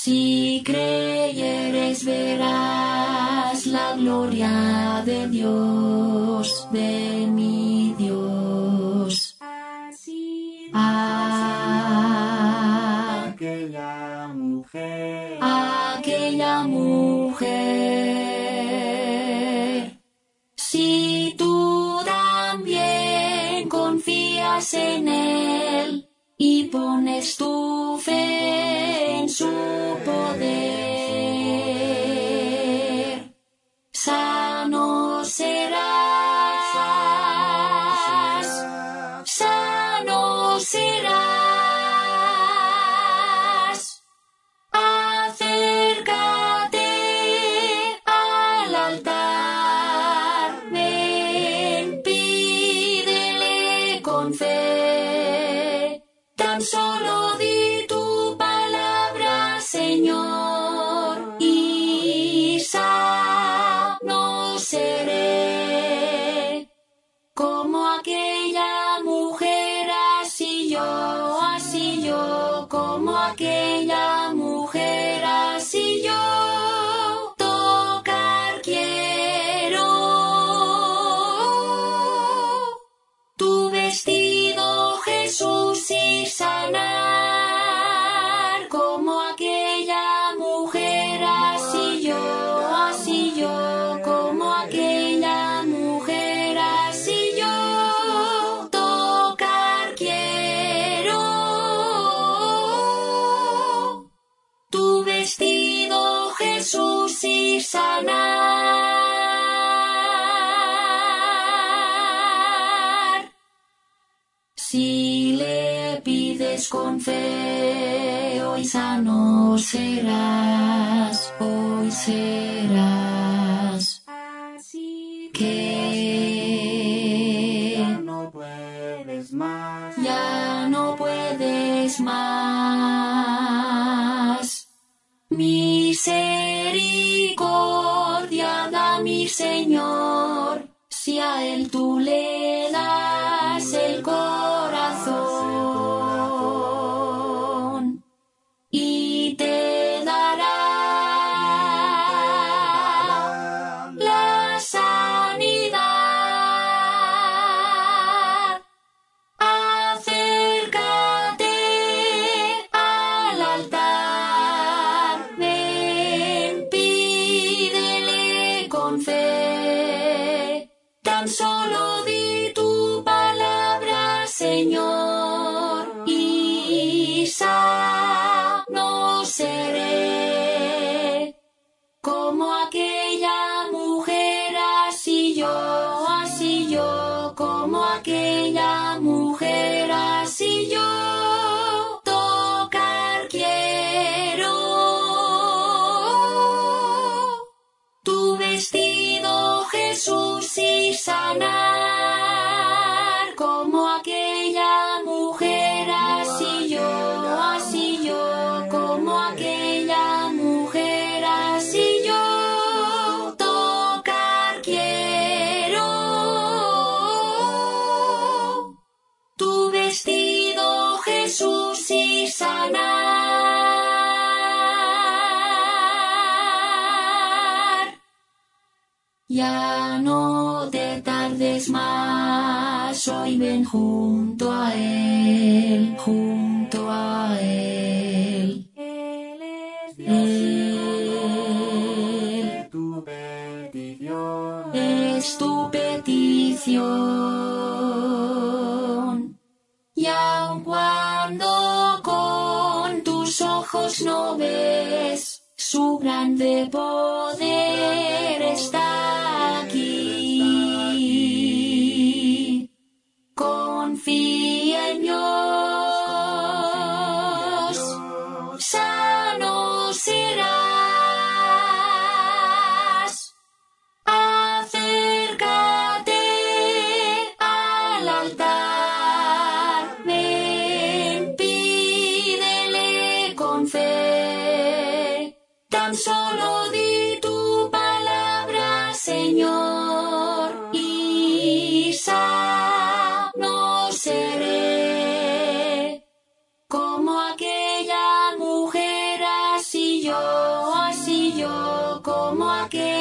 Si creyeres verás la gloria de Dios, de mi Dios. Así Ah, aquella mujer aquella mujer. Si tú también confías en Él y pones tu fe en su poder, sano serás, sano serás. Acércate al altar, ven, pídele con. Solo sanar. Si le pides con fe, hoy sano serás, hoy serás. así Que ya no puedes más ya no puedes más. Misericordia da mi Señor, si a Él tú le solo di tu palabra, Señor, y sano seré. Como aquella mujer, así yo, así yo, como aquella mujer, como aquella mujer, así yo, así yo, como aquella mujer, así yo, tocar quiero. Tu vestido, Jesús, y sanar. Ya no te tardes más, hoy ven junto a Él, junto a Él. Él es Dios Él tu petición es tu petición. Y aun cuando con tus ojos no ves, su grande poder Señor, y sano seré. Como aquella mujer, así yo, así yo, como aquel.